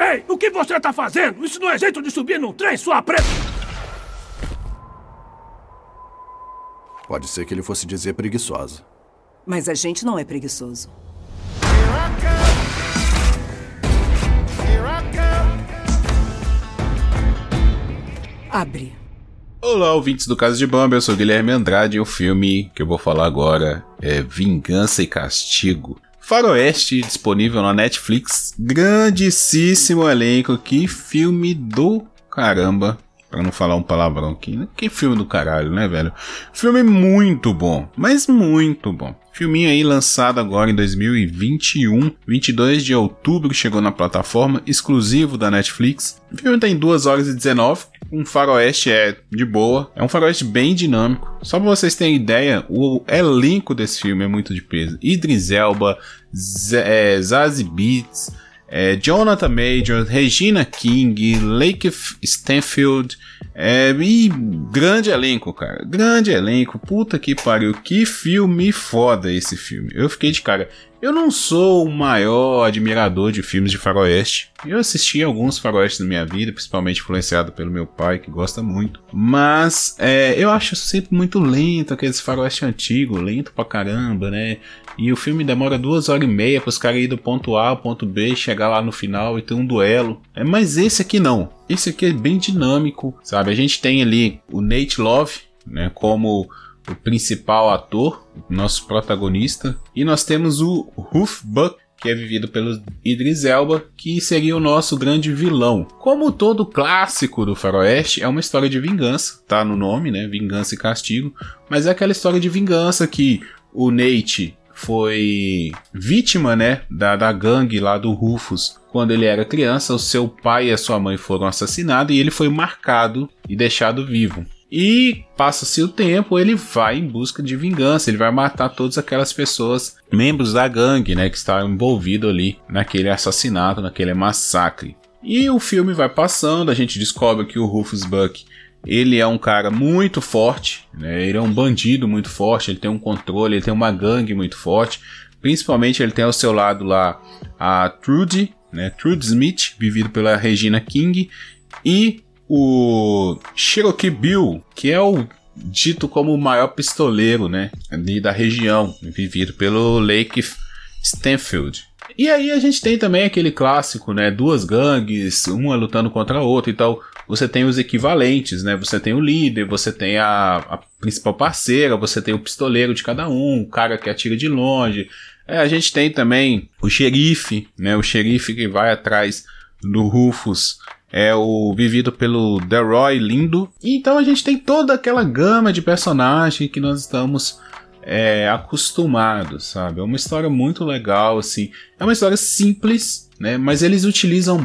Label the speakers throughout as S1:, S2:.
S1: Ei, o que você tá fazendo? Isso não é jeito de subir num trem, sua preta!
S2: Pode ser que ele fosse dizer preguiçosa.
S3: Mas a gente não é preguiçoso. Abre.
S4: Olá, ouvintes do Caso de Bamba, eu sou Guilherme Andrade e o filme que eu vou falar agora é Vingança e Castigo. Faroeste, disponível na Netflix. Grandíssimo elenco, que filme do caramba. Pra não falar um palavrão aqui, né? Que filme do caralho, né, velho? Filme muito bom, mas muito bom. Filminho aí lançado agora em 2021, 22 de outubro, chegou na plataforma, exclusivo da Netflix. O filme tem 2 horas e 19, um faroeste é de boa, é um faroeste bem dinâmico. Só pra vocês terem ideia, o elenco desse filme é muito de peso. Idris Elba, Z é, Zazie Beetz, é, Jonathan Majors, Regina King, Lake Stanfield, é, e grande elenco, cara. Grande elenco. Puta que pariu. Que filme foda esse filme. Eu fiquei de cara. Eu não sou o maior admirador de filmes de faroeste. Eu assisti alguns faroestes na minha vida, principalmente influenciado pelo meu pai, que gosta muito. Mas é, eu acho sempre muito lento, aqueles faroeste antigo, lento pra caramba, né? E o filme demora duas horas e meia para os caras ir do ponto A ao ponto B, chegar lá no final e ter um duelo. É, mas esse aqui não. Esse aqui é bem dinâmico, sabe? A gente tem ali o Nate Love, né, como o principal ator, nosso protagonista, e nós temos o Ruth Buck, que é vivido pelo Idris Elba, que seria o nosso grande vilão. Como todo clássico do faroeste, é uma história de vingança, tá no nome, né? Vingança e castigo, mas é aquela história de vingança que o Nate foi vítima, né, da, da gangue lá do Rufus. Quando ele era criança, o seu pai e a sua mãe foram assassinados e ele foi marcado e deixado vivo. E passa-se o tempo, ele vai em busca de vingança, ele vai matar todas aquelas pessoas, membros da gangue, né, que estavam envolvidos ali naquele assassinato, naquele massacre. E o filme vai passando, a gente descobre que o Rufus Buck ele é um cara muito forte, né? ele é um bandido muito forte, ele tem um controle, ele tem uma gangue muito forte. Principalmente ele tem ao seu lado lá a Trudy, né? Trudy Smith, vivido pela Regina King, e o Cherokee Bill, que é o dito como o maior pistoleiro, né, ali da região, vivido pelo Lake Stanfield. E aí a gente tem também aquele clássico, né, duas gangues, uma lutando contra a outra e tal. Você tem os equivalentes, né? Você tem o líder, você tem a, a principal parceira, você tem o pistoleiro de cada um, o cara que atira de longe. É, a gente tem também o xerife, né? O xerife que vai atrás do Rufus é o vivido pelo Deroy Lindo. Então a gente tem toda aquela gama de personagens que nós estamos é, acostumados, sabe? É uma história muito legal, assim. É uma história simples, né? Mas eles utilizam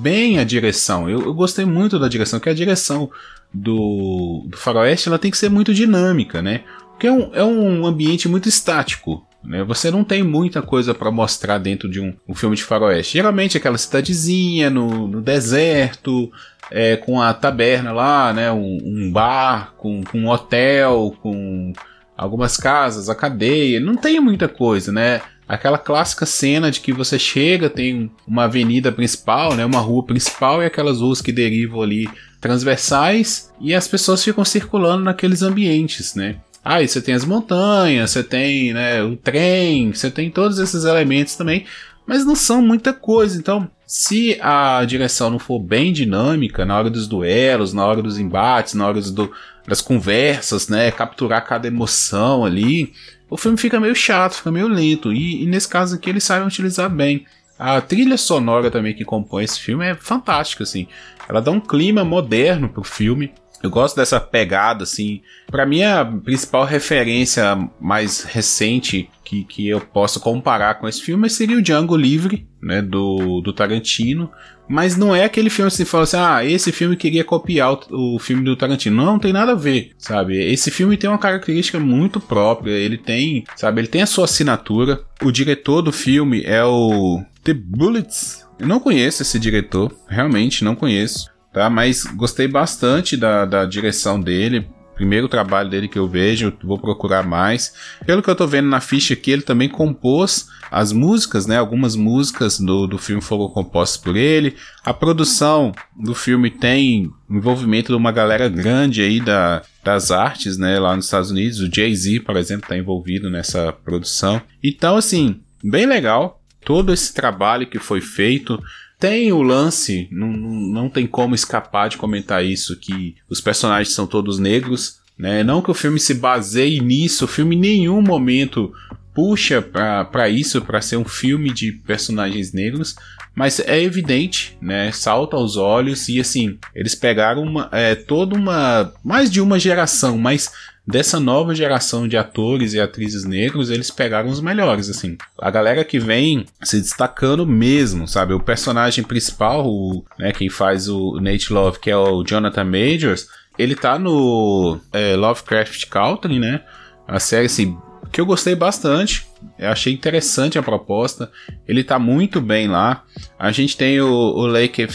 S4: bem a direção. Eu, eu, gostei muito da direção, que a direção do, do Faroeste ela tem que ser muito dinâmica, né? Porque é um, é um ambiente muito estático. Né? Você não tem muita coisa para mostrar dentro de um, um, filme de faroeste. Geralmente aquela cidadezinha no, no deserto, é, com a taberna lá, né? um, um bar, com, com um hotel, com algumas casas, a cadeia. Não tem muita coisa, né? Aquela clássica cena de que você chega, tem uma avenida principal, né, uma rua principal e aquelas ruas que derivam ali transversais e as pessoas ficam circulando naqueles ambientes, né? Aí você tem as montanhas, você tem né, o trem, você tem todos esses elementos também, mas não são muita coisa. Então, se a direção não for bem dinâmica na hora dos duelos, na hora dos embates, na hora do, das conversas, né, capturar cada emoção ali, o filme fica meio chato, fica meio lento. E, e nesse caso aqui eles sabem utilizar bem. A trilha sonora também que compõe esse filme é fantástica, assim. Ela dá um clima moderno pro filme. Eu gosto dessa pegada, assim. Para mim, a principal referência mais recente que, que eu posso comparar com esse filme seria o Django Livre, né, do, do Tarantino. Mas não é aquele filme assim, fala assim, ah, esse filme queria copiar o, o, filme do Tarantino. Não, não tem nada a ver, sabe? Esse filme tem uma característica muito própria. Ele tem, sabe, ele tem a sua assinatura. O diretor do filme é o The Bullets. Eu não conheço esse diretor, realmente não conheço, tá? Mas gostei bastante da, da direção dele primeiro trabalho dele que eu vejo, vou procurar mais. Pelo que eu tô vendo na ficha aqui, ele também compôs as músicas, né? Algumas músicas do, do filme foram compostas por ele. A produção do filme tem envolvimento de uma galera grande aí da, das artes, né? Lá nos Estados Unidos. O Jay-Z, por exemplo, tá envolvido nessa produção. Então, assim, bem legal. Todo esse trabalho que foi feito, tem o lance, não, não tem como escapar de comentar isso, que os personagens são todos negros, né? Não que o filme se baseie nisso, o filme em nenhum momento puxa para isso, para ser um filme de personagens negros, mas é evidente, né? Salta aos olhos e assim, eles pegaram uma, é, toda uma, mais de uma geração, mas dessa nova geração de atores e atrizes negros, eles pegaram os melhores, assim. A galera que vem se destacando mesmo, sabe? O personagem principal, o, né, quem faz o Nate Love, que é o Jonathan Majors, ele tá no é, Lovecraft Country, né? A série, assim, que eu gostei bastante. Eu achei interessante a proposta. Ele tá muito bem lá. A gente tem o, o Lake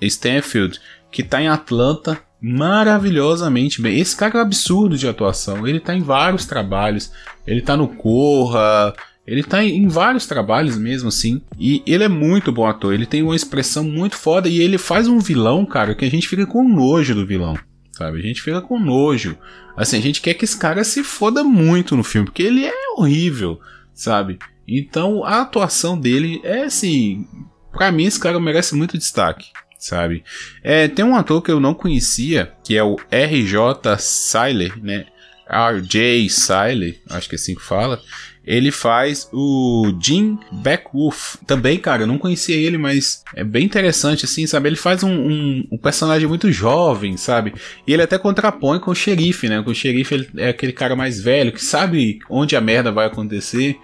S4: Stanfield, que tá em Atlanta, maravilhosamente bem. Esse cara é um absurdo de atuação. Ele tá em vários trabalhos. Ele tá no Corra. Ele tá em, vários trabalhos mesmo, assim. E ele é muito bom ator. Ele tem uma expressão muito foda. E ele faz um vilão, cara, que a gente fica com nojo do vilão. Sabe? A gente fica com nojo. Assim, a gente quer que esse cara se foda muito no filme. Porque ele é horrível, sabe? Então a atuação dele é assim. Pra mim, esse cara merece muito destaque sabe? É, tem um ator que eu não conhecia, que é o RJ Siler, né? RJ Siler, acho que é assim que fala. Ele faz o Jim Beckwolf. Também, cara, eu não conhecia ele, mas é bem interessante, assim, sabe? Ele faz um, um, um, personagem muito jovem, sabe? E ele até contrapõe com o xerife, né? Com o xerife ele é aquele cara mais velho que sabe onde a merda vai acontecer.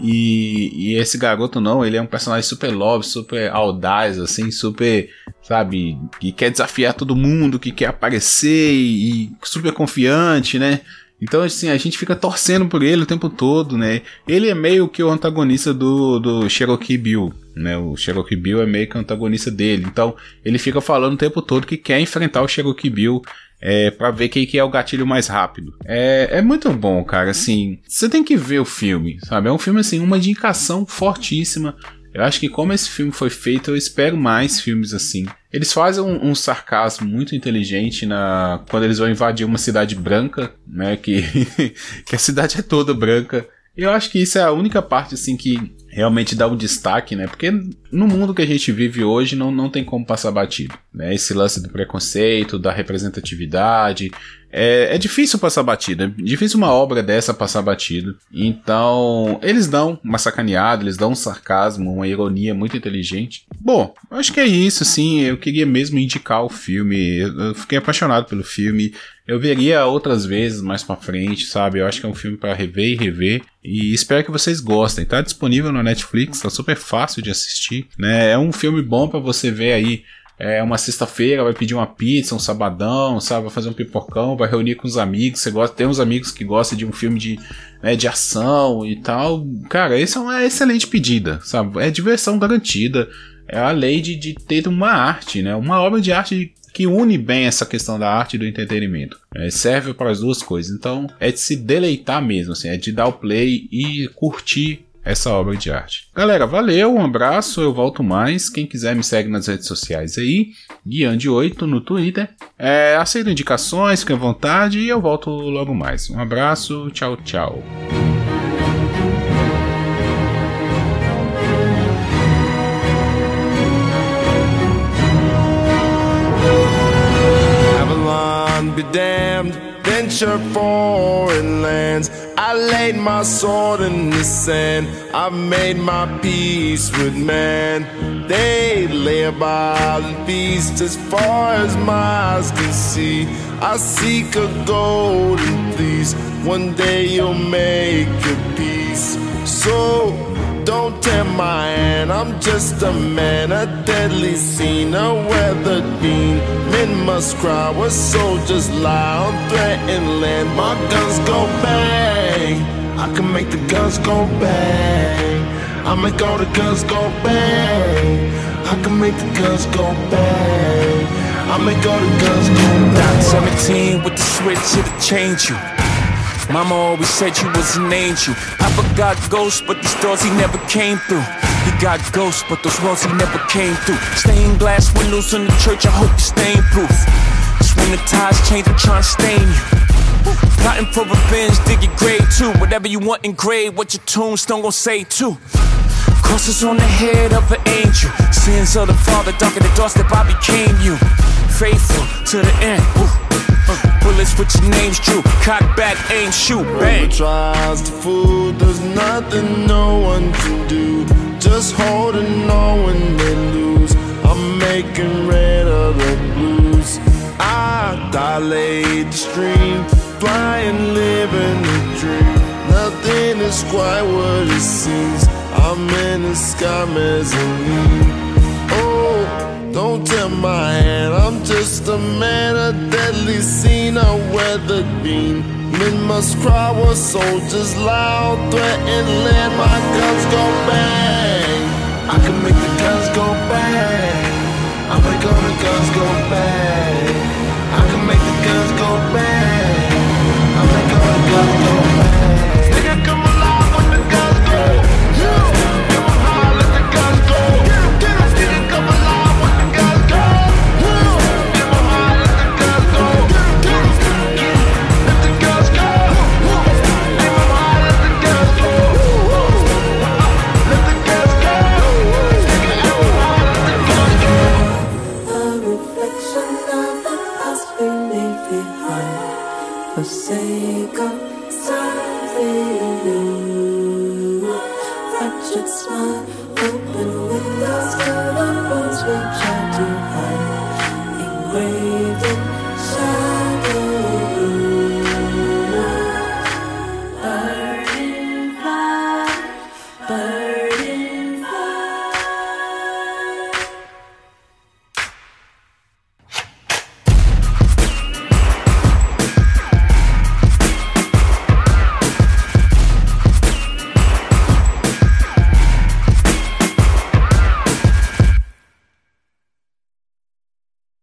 S4: E, e, esse garoto não, ele é um personagem super love, super audaz, assim, super, sabe, que quer desafiar todo mundo, que quer aparecer e, e super confiante, né? Então, assim, a gente fica torcendo por ele o tempo todo, né? Ele é meio que o antagonista do, do Cherokee Bill, né? O Cherokee Bill é meio que o antagonista dele. Então, ele fica falando o tempo todo que quer enfrentar o Cherokee Bill é, para ver quem que é o gatilho mais rápido. É, é muito bom, cara. Assim, você tem que ver o filme, sabe? É um filme assim, uma indicação fortíssima. Eu acho que como esse filme foi feito, eu espero mais filmes assim. Eles fazem um, um, sarcasmo muito inteligente na quando eles vão invadir uma cidade branca, né? Que, que a cidade é toda branca. Eu acho que isso é a única parte assim que realmente dá um destaque, né? Porque no mundo que a gente vive hoje não, não tem como passar batido, né? Esse lance do preconceito, da representatividade, é, é difícil passar batido, é difícil uma obra dessa passar batido. Então, eles dão uma sacaneada, eles dão um sarcasmo, uma ironia muito inteligente. Bom, acho que é isso, sim. Eu queria mesmo indicar o filme. Eu fiquei apaixonado pelo filme. Eu veria outras vezes mais para frente, sabe? Eu acho que é um filme para rever e rever. E espero que vocês gostem. Tá disponível no Netflix, tá super fácil de assistir, né? É um filme bom para você ver aí é uma sexta-feira, vai pedir uma pizza, um sabadão, sabe? Vai fazer um pipocão, vai reunir com os amigos. Você gosta, tem uns amigos que gostam de um filme de, né, de ação e tal. Cara, essa é uma excelente pedida, sabe? É diversão garantida. É a lei de, de ter uma arte, né? Uma obra de arte que une bem essa questão da arte e do entretenimento. É, serve para as duas coisas. Então, é de se deleitar mesmo, assim, é de dar o play e curtir essa obra de arte. Galera, valeu, um abraço, eu volto mais. Quem quiser me segue nas redes sociais aí, Guiande8 no Twitter. É, aceito indicações, fique à vontade e eu volto logo mais. Um abraço, tchau, tchau. be damned, venture foreign lands. I laid my sword in the sand. I made my peace with man. They lay about and as far as my eyes can see. I seek a golden fleece. One day you'll make your peace. So don't tempt my hand. I'm just a man, a deadly scene, a weathered beam. Men must cry where soldiers lie on threatened land. My guns go bang. I can make the guns go bang.
S5: I make all the guns go bang. I can make the guns go bang. I make all the guns go bang.
S6: 17 with the switch, it'll change you. Mama always said you was an angel. Papa got ghosts, but these doors he never came through. Got ghosts, but those walls he never came through. Stained glass windows in the church, I hope you're stain proof. Cause when the tides change, I'm trying to stain you. Plotting for revenge, dig your grave too. Whatever you want in engraved, what your tombstone gon' say too. Crosses on the head of an angel. Sins of the father, darker the doorstep, I became you. Faithful to the end. Ooh. Uh, bullets with your names drew. Cock back, aim, shoot, bang.
S5: tries to fool, there's nothing no one can do. Just holding on when they lose. I'm making red of the blues. I dilate the stream, flying, living the dream. Nothing is quite what it seems. I'm in the sky mezzanine. Oh, don't tell my hand. I'm just a man, a deadly scene, a weathered beam. Men must cry while soldiers loud threaten land. My guns go bang. I can make the guns go bang. I'm gonna make all the guns go bang.
S7: for sake of something new, That smile open windows those color ones which I do hide, engraved in shadow. Blue. Butterfly, butterfly.